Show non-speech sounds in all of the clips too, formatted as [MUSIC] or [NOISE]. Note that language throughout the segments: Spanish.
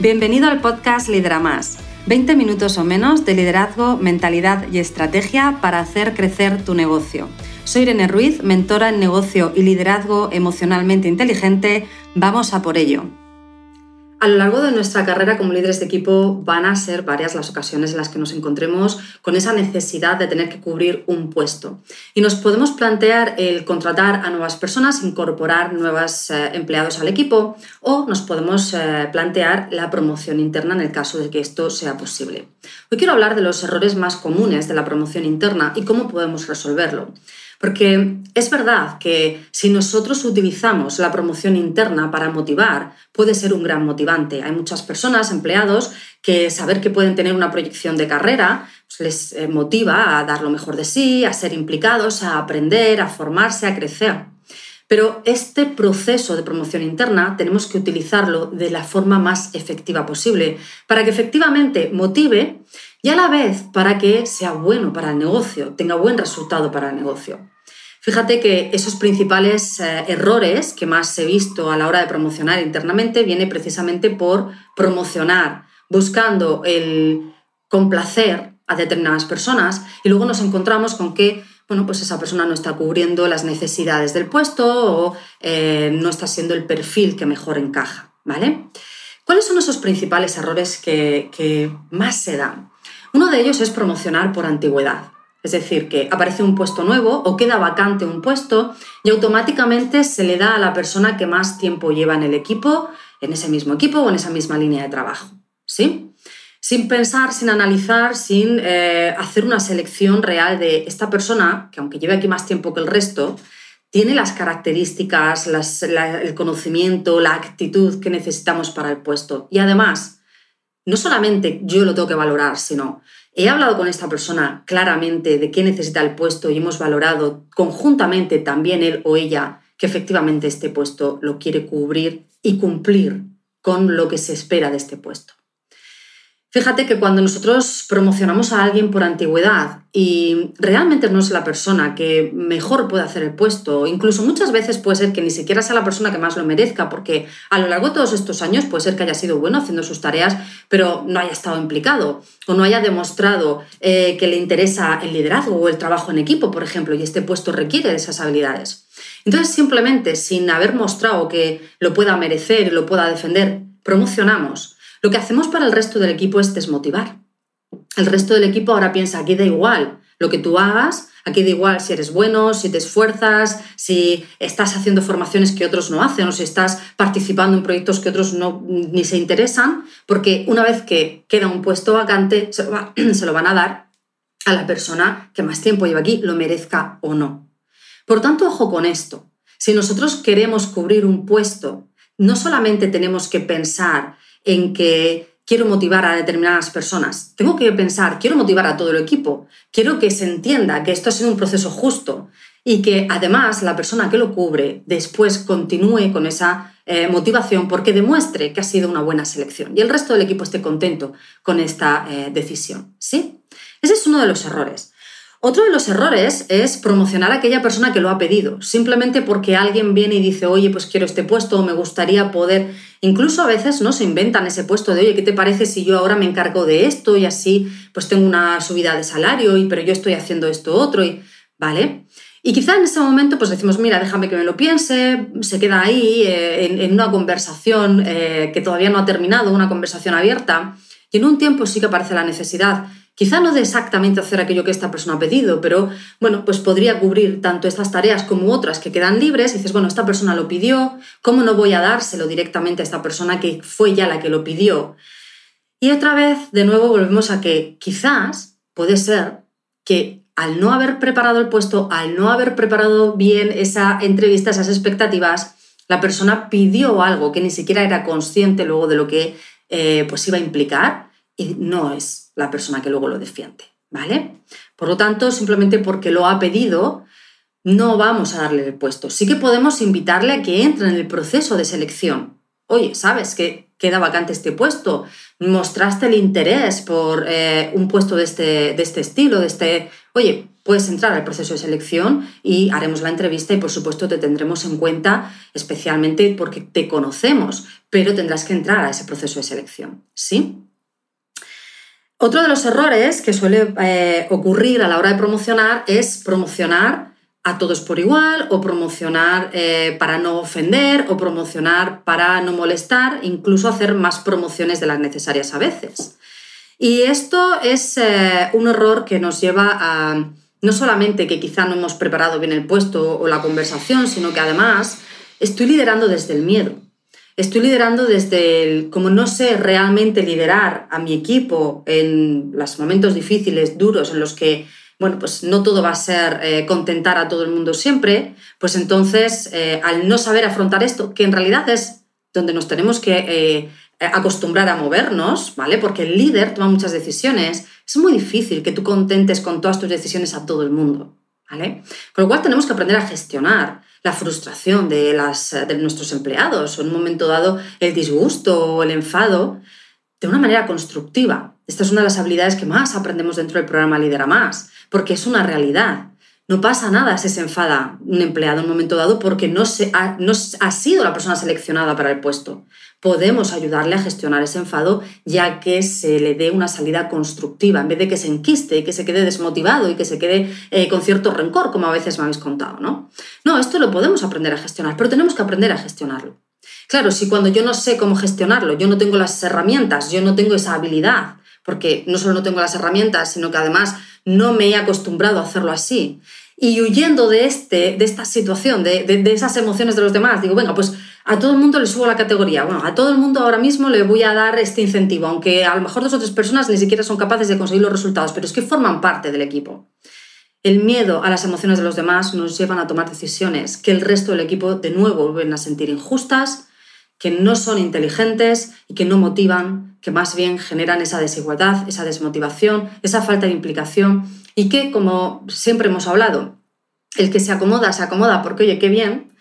Bienvenido al podcast Lidera Más. 20 minutos o menos de liderazgo, mentalidad y estrategia para hacer crecer tu negocio. Soy Irene Ruiz, mentora en negocio y liderazgo emocionalmente inteligente. Vamos a por ello. A lo largo de nuestra carrera como líderes de equipo van a ser varias las ocasiones en las que nos encontremos con esa necesidad de tener que cubrir un puesto. Y nos podemos plantear el contratar a nuevas personas, incorporar nuevos eh, empleados al equipo o nos podemos eh, plantear la promoción interna en el caso de que esto sea posible. Hoy quiero hablar de los errores más comunes de la promoción interna y cómo podemos resolverlo. Porque es verdad que si nosotros utilizamos la promoción interna para motivar, puede ser un gran motivante. Hay muchas personas, empleados, que saber que pueden tener una proyección de carrera pues, les eh, motiva a dar lo mejor de sí, a ser implicados, a aprender, a formarse, a crecer. Pero este proceso de promoción interna tenemos que utilizarlo de la forma más efectiva posible para que efectivamente motive y a la vez para que sea bueno para el negocio, tenga buen resultado para el negocio. Fíjate que esos principales eh, errores que más he visto a la hora de promocionar internamente viene precisamente por promocionar, buscando el complacer a determinadas personas y luego nos encontramos con que bueno, pues esa persona no está cubriendo las necesidades del puesto o eh, no está siendo el perfil que mejor encaja, ¿vale? ¿Cuáles son esos principales errores que, que más se dan? Uno de ellos es promocionar por antigüedad. Es decir, que aparece un puesto nuevo o queda vacante un puesto y automáticamente se le da a la persona que más tiempo lleva en el equipo, en ese mismo equipo o en esa misma línea de trabajo. ¿Sí? Sin pensar, sin analizar, sin eh, hacer una selección real de esta persona, que aunque lleve aquí más tiempo que el resto, tiene las características, el conocimiento, la actitud que necesitamos para el puesto. Y además, no solamente yo lo tengo que valorar, sino He hablado con esta persona claramente de qué necesita el puesto y hemos valorado conjuntamente también él o ella que efectivamente este puesto lo quiere cubrir y cumplir con lo que se espera de este puesto. Fíjate que cuando nosotros promocionamos a alguien por antigüedad y realmente no es la persona que mejor puede hacer el puesto, incluso muchas veces puede ser que ni siquiera sea la persona que más lo merezca, porque a lo largo de todos estos años puede ser que haya sido bueno haciendo sus tareas, pero no haya estado implicado o no haya demostrado eh, que le interesa el liderazgo o el trabajo en equipo, por ejemplo, y este puesto requiere de esas habilidades. Entonces, simplemente sin haber mostrado que lo pueda merecer y lo pueda defender, promocionamos lo que hacemos para el resto del equipo es desmotivar. El resto del equipo ahora piensa, aquí da igual lo que tú hagas, aquí da igual si eres bueno, si te esfuerzas, si estás haciendo formaciones que otros no hacen o si estás participando en proyectos que otros no, ni se interesan, porque una vez que queda un puesto vacante, se lo, [CLEARS THROAT] se lo van a dar a la persona que más tiempo lleva aquí, lo merezca o no. Por tanto, ojo con esto. Si nosotros queremos cubrir un puesto, no solamente tenemos que pensar en que quiero motivar a determinadas personas. Tengo que pensar, quiero motivar a todo el equipo, quiero que se entienda que esto ha sido un proceso justo y que además la persona que lo cubre después continúe con esa eh, motivación porque demuestre que ha sido una buena selección y el resto del equipo esté contento con esta eh, decisión. ¿Sí? Ese es uno de los errores. Otro de los errores es promocionar a aquella persona que lo ha pedido, simplemente porque alguien viene y dice, oye, pues quiero este puesto o me gustaría poder, incluso a veces no se inventan ese puesto de, oye, ¿qué te parece si yo ahora me encargo de esto y así pues tengo una subida de salario, y, pero yo estoy haciendo esto otro, y, ¿vale? Y quizá en ese momento pues decimos, mira, déjame que me lo piense, se queda ahí eh, en, una conversación eh, que todavía no ha terminado, una conversación abierta, y en un tiempo sí que aparece la necesidad Quizá no de exactamente hacer aquello que esta persona ha pedido, pero bueno, pues podría cubrir tanto estas tareas como otras que quedan libres. Y dices, bueno, esta persona lo pidió, ¿cómo no voy a dárselo directamente a esta persona que fue ya la que lo pidió? Y otra vez, de nuevo, volvemos a que quizás puede ser que al no haber preparado el puesto, al no haber preparado bien esa entrevista, esas expectativas, la persona pidió algo que ni siquiera era consciente luego de lo que eh, pues iba a implicar y no es la persona que luego lo defiende, ¿vale? Por lo tanto, simplemente porque lo ha pedido, no vamos a darle el puesto. Sí que podemos invitarle a que entre en el proceso de selección. Oye, ¿sabes que queda vacante este puesto? ¿Mostraste el interés por eh, un puesto de este, de este estilo? De este... Oye, puedes entrar al proceso de selección y haremos la entrevista y por supuesto te tendremos en cuenta especialmente porque te conocemos, pero tendrás que entrar a ese proceso de selección, ¿sí? Otro de los errores que suele eh, ocurrir a la hora de promocionar es promocionar a todos por igual o promocionar eh, para no ofender o promocionar para no molestar, incluso hacer más promociones de las necesarias a veces. Y esto es eh, un error que nos lleva a no solamente que quizá no hemos preparado bien el puesto o la conversación, sino que además estoy liderando desde el miedo. Estoy liderando desde el, como no sé realmente liderar a mi equipo en los momentos difíciles, duros, en los que, bueno, pues no todo va a ser eh, contentar a todo el mundo siempre, pues entonces, eh, al no saber afrontar esto, que en realidad es donde nos tenemos que eh, acostumbrar a movernos, ¿vale? Porque el líder toma muchas decisiones, es muy difícil que tú contentes con todas tus decisiones a todo el mundo, ¿vale? Con lo cual tenemos que aprender a gestionar la frustración de, las, de nuestros empleados o en un momento dado el disgusto o el enfado de una manera constructiva. Esta es una de las habilidades que más aprendemos dentro del programa Lidera Más, porque es una realidad. No pasa nada si se enfada un empleado en un momento dado porque no, se ha sido la persona seleccionada para el puesto podemos ayudarle a gestionar ese enfado ya que se le dé una salida constructiva, en vez de que se enquiste y que se quede desmotivado y que se quede eh, con cierto rencor, como a veces me habéis contado, ¿no? No, esto lo podemos aprender a gestionar, pero tenemos que aprender a gestionarlo. Claro, si cuando yo no sé cómo gestionarlo, yo no tengo las herramientas, yo no tengo esa habilidad, porque no solo no tengo las herramientas, sino que además no me he acostumbrado a hacerlo así. Y huyendo de, este, de esta situación, de, de esas emociones de los demás, digo, venga, pues a todo el mundo le subo la categoría. Bueno, a todo el mundo ahora mismo le voy a dar este incentivo, aunque a lo mejor dos o tres personas ni siquiera son capaces de conseguir los resultados, pero es que forman parte del equipo. El miedo a las emociones de los demás nos llevan a tomar decisiones que el resto del equipo de nuevo vuelven a sentir injustas, que no son inteligentes y que no motivan, que más bien generan esa desigualdad, esa desmotivación, esa falta de implicación y que, como siempre hemos hablado, el que se acomoda, se acomoda porque, oye, qué bien,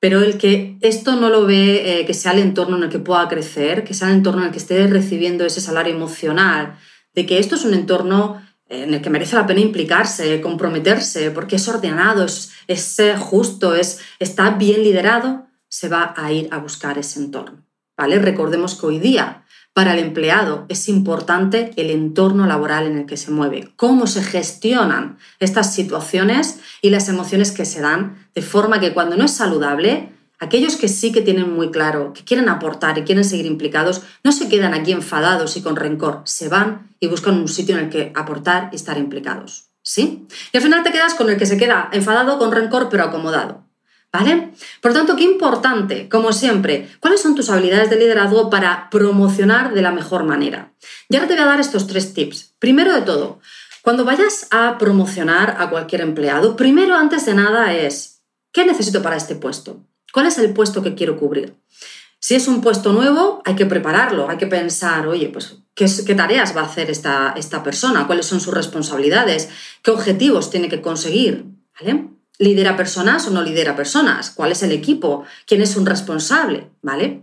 pero el que esto no lo ve, eh, que sea el entorno en el que pueda crecer, que sea el entorno en el que esté recibiendo ese salario emocional, de que esto es un entorno eh, en el que merece la pena implicarse, comprometerse, porque es ordenado, es, es justo, es, está bien liderado, se va a ir a buscar ese entorno. ¿vale? Recordemos que hoy día para el empleado es importante el entorno laboral en el que se mueve, cómo se gestionan estas situaciones y las emociones que se dan, de forma que cuando no es saludable, aquellos que sí que tienen muy claro, que quieren aportar y quieren seguir implicados, no se quedan aquí enfadados y con rencor, se van y buscan un sitio en el que aportar y estar implicados. ¿Sí? Y al final te quedas con el que se queda enfadado, con rencor, pero acomodado. ¿Vale? Por tanto, qué importante, como siempre, ¿cuáles son tus habilidades de liderazgo para promocionar de la mejor manera? Y ahora te voy a dar estos tres tips. Primero de todo, cuando vayas a promocionar a cualquier empleado, primero, antes de nada, es, ¿qué necesito para este puesto? ¿Cuál es el puesto que quiero cubrir? Si es un puesto nuevo, hay que prepararlo, hay que pensar, oye, pues, ¿qué, tareas va a hacer esta, esta persona? ¿Cuáles son sus responsabilidades? ¿Qué objetivos tiene que conseguir? ¿Vale? ¿Lidera personas o no lidera personas? ¿Cuál es el equipo? ¿Quién es un responsable? ¿Vale?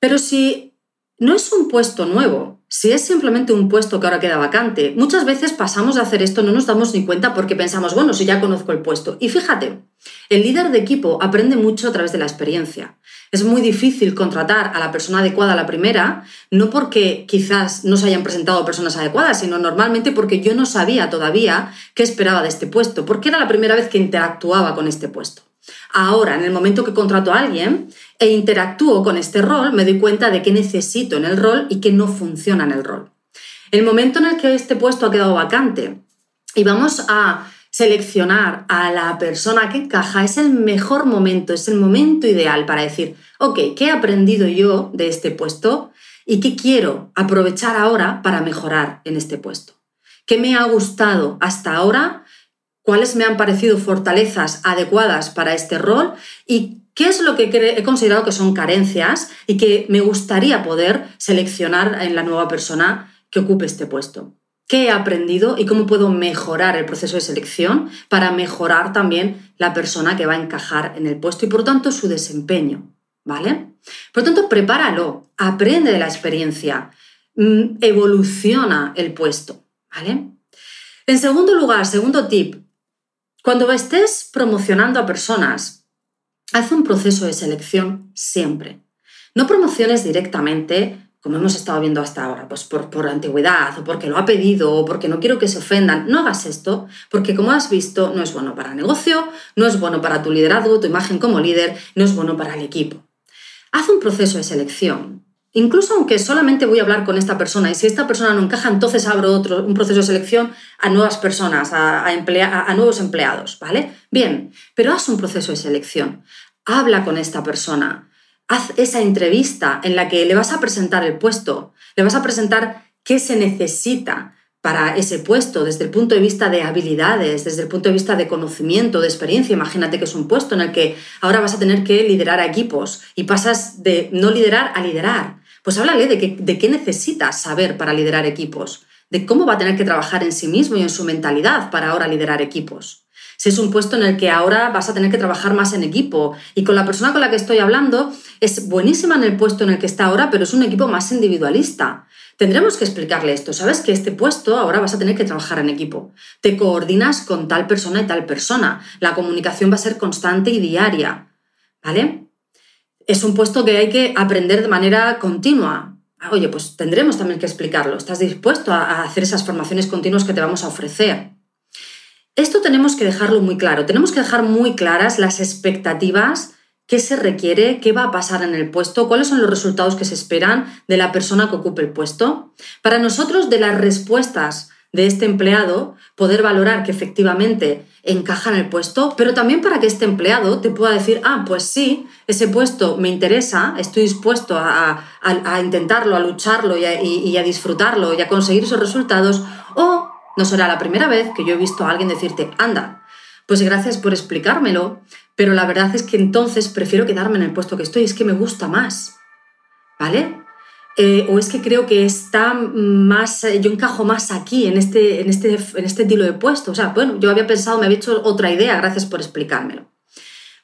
Pero si no es un puesto nuevo, si es simplemente un puesto que ahora queda vacante, muchas veces pasamos de hacer esto, no nos damos ni cuenta porque pensamos, bueno, si ya conozco el puesto. Y fíjate, el líder de equipo aprende mucho a través de la experiencia. Es muy difícil contratar a la persona adecuada a la primera, no porque quizás no se hayan presentado personas adecuadas, sino normalmente porque yo no sabía todavía qué esperaba de este puesto, porque era la primera vez que interactuaba con este puesto. Ahora, en el momento que contrato a alguien e interactúo con este rol, me doy cuenta de qué necesito en el rol y qué no funciona en el rol. El momento en el que este puesto ha quedado vacante y vamos a seleccionar a la persona que encaja es el mejor momento, es el momento ideal para decir, ok, ¿qué he aprendido yo de este puesto y qué quiero aprovechar ahora para mejorar en este puesto? ¿Qué me ha gustado hasta ahora? ¿Cuáles me han parecido fortalezas adecuadas para este rol? ¿Y qué es lo que he considerado que son carencias y que me gustaría poder seleccionar en la nueva persona que ocupe este puesto? qué he aprendido y cómo puedo mejorar el proceso de selección para mejorar también la persona que va a encajar en el puesto y por tanto su desempeño, ¿vale? Por tanto, prepáralo, aprende de la experiencia, mm, evoluciona el puesto, ¿vale? En segundo lugar, segundo tip, cuando estés promocionando a personas, haz un proceso de selección siempre. No promociones directamente como hemos estado viendo hasta ahora, pues por, por antigüedad o porque lo ha pedido o porque no quiero que se ofendan, no hagas esto porque como has visto no es bueno para el negocio, no es bueno para tu liderazgo, tu imagen como líder, no es bueno para el equipo. Haz un proceso de selección. Incluso aunque solamente voy a hablar con esta persona y si esta persona no encaja, entonces abro otro, un proceso de selección a nuevas personas, a, a nuevos empleados, ¿vale? Bien, pero haz un proceso de selección. Habla con esta persona haz esa entrevista en la que le vas a presentar el puesto, le vas a presentar qué se necesita para ese puesto desde el punto de vista de habilidades, desde el punto de vista de conocimiento, de experiencia. Imagínate que es un puesto en el que ahora vas a tener que liderar a equipos y pasas de no liderar a liderar. Pues háblale de, qué necesitas saber para liderar equipos, de cómo va a tener que trabajar en sí mismo y en su mentalidad para ahora liderar equipos si es un puesto en el que ahora vas a tener que trabajar más en equipo y con la persona con la que estoy hablando es buenísima en el puesto en el que está ahora, pero es un equipo más individualista. Tendremos que explicarle esto. Sabes que este puesto ahora vas a tener que trabajar en equipo. Te coordinas con tal persona y tal persona. La comunicación va a ser constante y diaria. ¿Vale? Es un puesto que hay que aprender de manera continua. Oye, pues tendremos también que explicarlo. ¿Estás dispuesto a hacer esas formaciones continuas que te vamos a ofrecer? Esto tenemos que dejarlo muy claro, tenemos que dejar muy claras las expectativas, qué se requiere, qué va a pasar en el puesto, cuáles son los resultados que se esperan de la persona que ocupe el puesto. Para nosotros, de las respuestas de este empleado, poder valorar que efectivamente encaja en el puesto, pero también para que este empleado te pueda decir, ah, pues sí, ese puesto me interesa, estoy dispuesto a, intentarlo, a lucharlo y a, y a disfrutarlo y a conseguir esos resultados, o no será la primera vez que yo he visto a alguien decirte, anda, pues gracias por explicármelo, pero la verdad es que entonces prefiero quedarme en el puesto que estoy, es que me gusta más, ¿vale? Eh, o es que creo que está más, eh, yo encajo más aquí, en este, en, este, en este estilo de puesto. O sea, bueno, yo había pensado, me había hecho otra idea, gracias por explicármelo.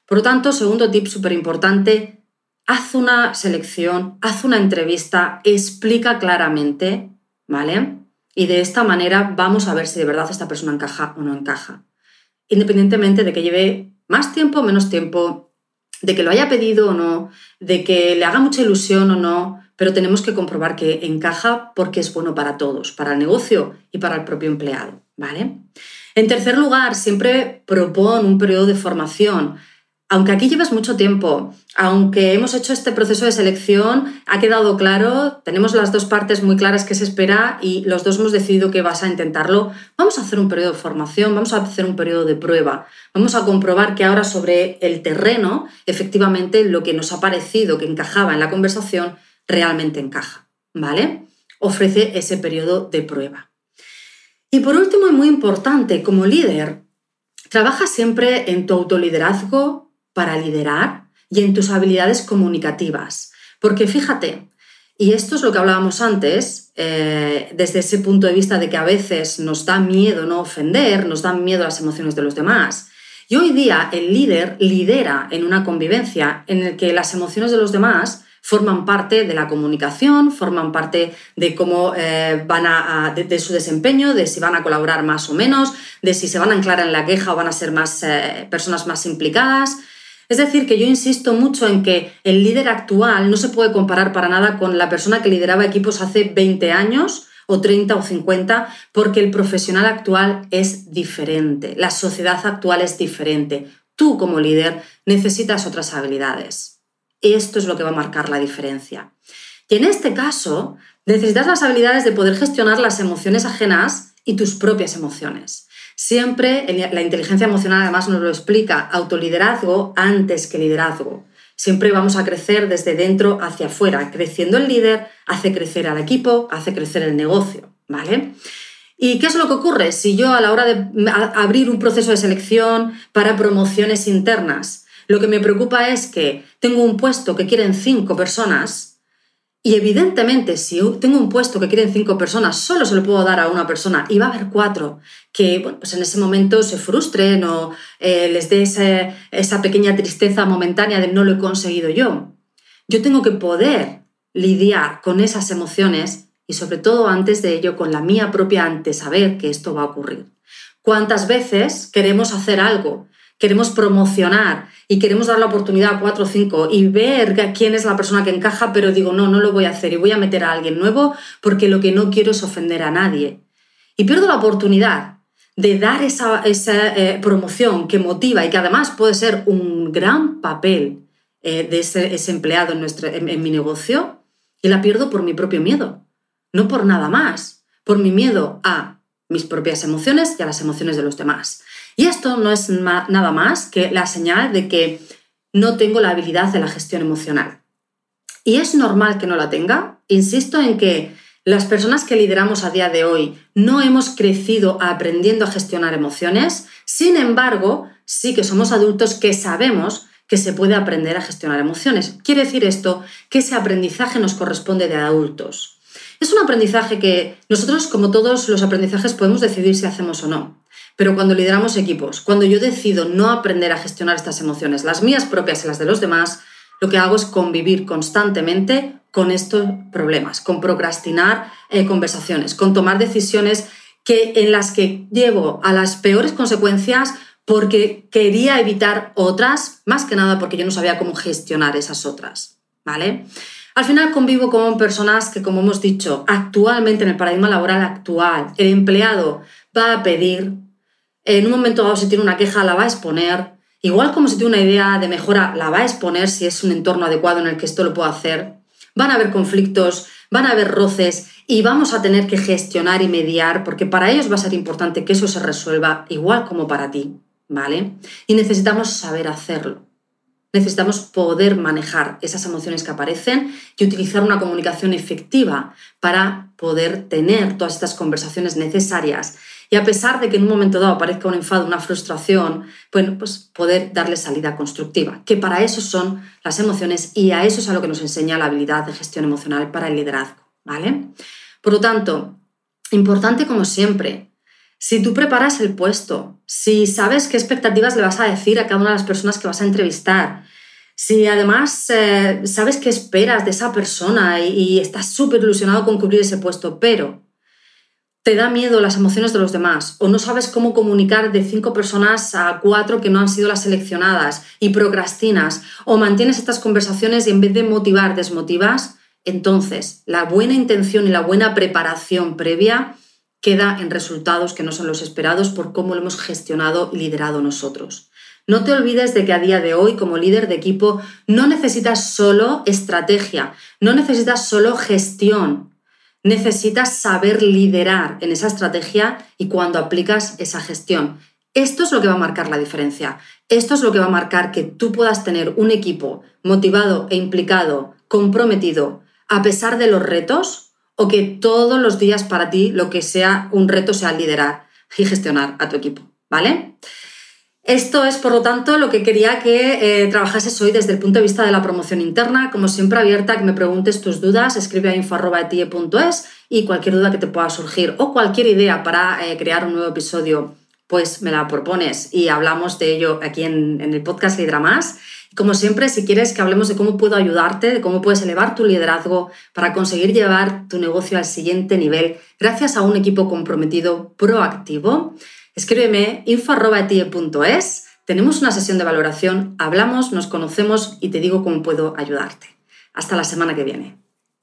Por lo tanto, segundo tip súper importante, haz una selección, haz una entrevista, explica claramente, ¿vale? Y de esta manera vamos a ver si de verdad esta persona encaja o no encaja. Independientemente de que lleve más tiempo o menos tiempo, de que lo haya pedido o no, de que le haga mucha ilusión o no, pero tenemos que comprobar que encaja porque es bueno para todos, para el negocio y para el propio empleado, ¿vale? En tercer lugar, siempre propon un periodo de formación. Aunque aquí llevas mucho tiempo, aunque hemos hecho este proceso de selección, ha quedado claro, tenemos las dos partes muy claras que se espera y los dos hemos decidido que vas a intentarlo, vamos a hacer un periodo de formación, vamos a hacer un periodo de prueba, vamos a comprobar que ahora sobre el terreno, efectivamente, lo que nos ha parecido que encajaba en la conversación realmente encaja, ¿vale? Ofrece ese periodo de prueba. Y por último, y muy importante, como líder, trabaja siempre en tu autoliderazgo, para liderar y en tus habilidades comunicativas. Porque fíjate, y esto es lo que hablábamos antes, eh, desde ese punto de vista de que a veces nos da miedo no ofender, nos dan miedo las emociones de los demás. Y hoy día el líder lidera en una convivencia en la que las emociones de los demás forman parte de la comunicación, forman parte de cómo eh, van a, de, su desempeño, de si van a colaborar más o menos, de si se van a anclar en la queja o van a ser más eh, personas más implicadas. Es decir, que yo insisto mucho en que el líder actual no se puede comparar para nada con la persona que lideraba equipos hace 20 años o 30 o 50, porque el profesional actual es diferente, la sociedad actual es diferente. Tú como líder necesitas otras habilidades. Esto es lo que va a marcar la diferencia. Y en este caso, necesitas las habilidades de poder gestionar las emociones ajenas y tus propias emociones. Siempre la inteligencia emocional además nos lo explica, autoliderazgo antes que liderazgo. Siempre vamos a crecer desde dentro hacia afuera. Creciendo el líder hace crecer al equipo, hace crecer el negocio, ¿vale? ¿Y qué es lo que ocurre si yo a la hora de abrir un proceso de selección para promociones internas, lo que me preocupa es que tengo un puesto que quieren cinco personas y evidentemente, si tengo un puesto que quieren cinco personas, solo se lo puedo dar a una persona y va a haber cuatro que pues en ese momento se frustren o eh, les dé esa pequeña tristeza momentánea de no lo he conseguido yo. Yo tengo que poder lidiar con esas emociones y sobre todo antes de ello con la mía propia antes saber que esto va a ocurrir. ¿Cuántas veces queremos hacer algo, queremos promocionar y queremos dar la oportunidad a cuatro o cinco y ver quién es la persona que encaja, pero digo, no, no lo voy a hacer y voy a meter a alguien nuevo porque lo que no quiero es ofender a nadie. Y pierdo la oportunidad de dar esa, eh, promoción que motiva y que además puede ser un gran papel eh, de ese, empleado en, nuestro, en mi negocio y la pierdo por mi propio miedo, no por nada más, por mi miedo a mis propias emociones y a las emociones de los demás. Y esto no es nada más que la señal de que no tengo la habilidad de la gestión emocional. Y es normal que no la tenga. Insisto en que las personas que lideramos a día de hoy no hemos crecido aprendiendo a gestionar emociones, sin embargo, sí que somos adultos que sabemos que se puede aprender a gestionar emociones. Quiere decir esto que ese aprendizaje nos corresponde de adultos. Es un aprendizaje que nosotros, como todos los aprendizajes, podemos decidir si hacemos o no. Pero cuando lideramos equipos, cuando yo decido no aprender a gestionar estas emociones, las mías propias y las de los demás, lo que hago es convivir constantemente con estos problemas, con procrastinar eh, conversaciones, con tomar decisiones que, en las que llevo a las peores consecuencias porque quería evitar otras, más que nada porque yo no sabía cómo gestionar esas otras, ¿vale? Al final convivo con personas que, como hemos dicho, actualmente en el paradigma laboral actual, el empleado va a pedir, en un momento dado si tiene una queja la va a exponer, igual como si tiene una idea de mejora la va a exponer si es un entorno adecuado en el que esto lo pueda hacer. Van a haber conflictos, van a haber roces y vamos a tener que gestionar y mediar porque para ellos va a ser importante que eso se resuelva igual como para ti, ¿vale? Y necesitamos saber hacerlo. Necesitamos poder manejar esas emociones que aparecen y utilizar una comunicación efectiva para poder tener todas estas conversaciones necesarias y a pesar de que en un momento dado aparezca un enfado, una frustración, bueno, pues poder darle salida constructiva, que para eso son las emociones y a eso es a lo que nos enseña la habilidad de gestión emocional para el liderazgo, ¿vale? Por lo tanto, importante como siempre, si tú preparas el puesto, si sabes qué expectativas le vas a decir a cada una de las personas que vas a entrevistar, si además eh, sabes qué esperas de esa persona y, y estás súper ilusionado con cubrir ese puesto, pero te da miedo las emociones de los demás o no sabes cómo comunicar de cinco personas a cuatro que no han sido las seleccionadas y procrastinas o mantienes estas conversaciones y en vez de motivar desmotivas, entonces la buena intención y la buena preparación previa queda en resultados que no son los esperados por cómo lo hemos gestionado y liderado nosotros. No te olvides de que a día de hoy, como líder de equipo, no necesitas solo estrategia, no necesitas solo gestión, necesitas saber liderar en esa estrategia y cuando aplicas esa gestión. Esto es lo que va a marcar la diferencia. Esto es lo que va a marcar que tú puedas tener un equipo motivado e implicado, comprometido, a pesar de los retos, o que todos los días para ti lo que sea un reto sea liderar y gestionar a tu equipo. ¿Vale? Esto es, por lo tanto, lo que quería que eh, trabajases hoy desde el punto de vista de la promoción interna. Como siempre, abierta que me preguntes tus dudas, escribe a info.etie.es y cualquier duda que te pueda surgir o cualquier idea para eh, crear un nuevo episodio, pues me la propones y hablamos de ello aquí en, en el podcast Lidera Más. Como siempre, si quieres que hablemos de cómo puedo ayudarte, de cómo puedes elevar tu liderazgo para conseguir llevar tu negocio al siguiente nivel gracias a un equipo comprometido proactivo, Escríbeme info.tie.es, tenemos una sesión de valoración, hablamos, nos conocemos y te digo cómo puedo ayudarte. Hasta la semana que viene.